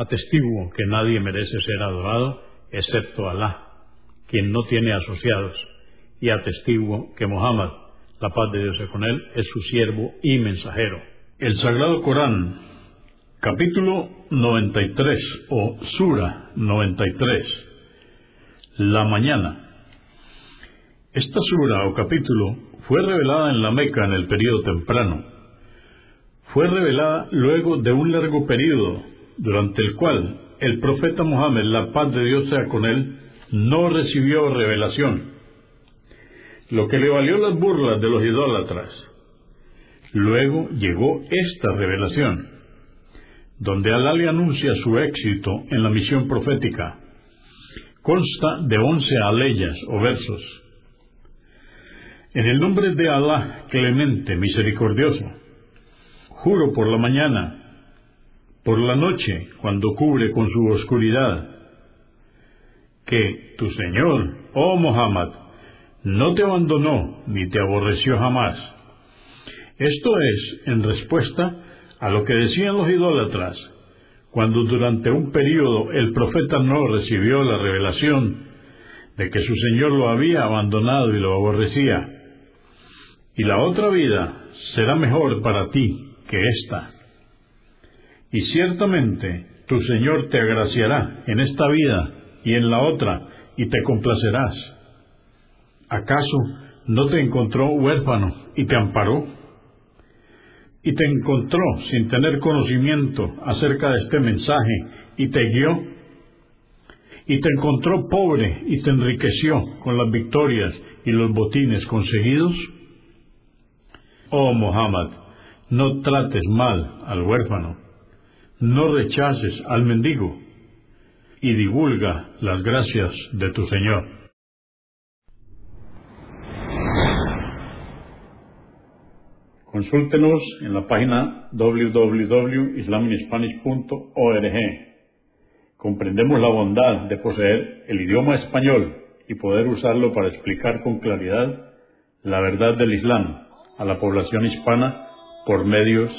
Atestiguo que nadie merece ser adorado excepto Alá, quien no tiene asociados, y atestiguo que Muhammad, la paz de Dios sea con él, es su siervo y mensajero. El Sagrado Corán, capítulo 93 o Sura 93, la mañana. Esta sura o capítulo fue revelada en la Meca en el periodo temprano. Fue revelada luego de un largo periodo durante el cual el profeta Mohammed, la paz de Dios sea con él, no recibió revelación, lo que le valió las burlas de los idólatras. Luego llegó esta revelación, donde Alá le anuncia su éxito en la misión profética. Consta de once aleyas o versos. En el nombre de Alá, clemente, misericordioso, juro por la mañana, por la noche, cuando cubre con su oscuridad, que tu Señor, oh Muhammad, no te abandonó ni te aborreció jamás. Esto es en respuesta a lo que decían los idólatras, cuando durante un periodo el profeta no recibió la revelación de que su Señor lo había abandonado y lo aborrecía. Y la otra vida será mejor para ti que esta y ciertamente tu Señor te agraciará en esta vida y en la otra, y te complacerás. ¿Acaso no te encontró huérfano y te amparó? Y te encontró sin tener conocimiento acerca de este mensaje y te guió. Y te encontró pobre y te enriqueció con las victorias y los botines conseguidos. Oh Muhammad, no trates mal al huérfano no rechaces al mendigo y divulga las gracias de tu Señor. Consúltenos en la página www.islaminspanish.org. Comprendemos la bondad de poseer el idioma español y poder usarlo para explicar con claridad la verdad del Islam a la población hispana por medios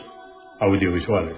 audiovisuales.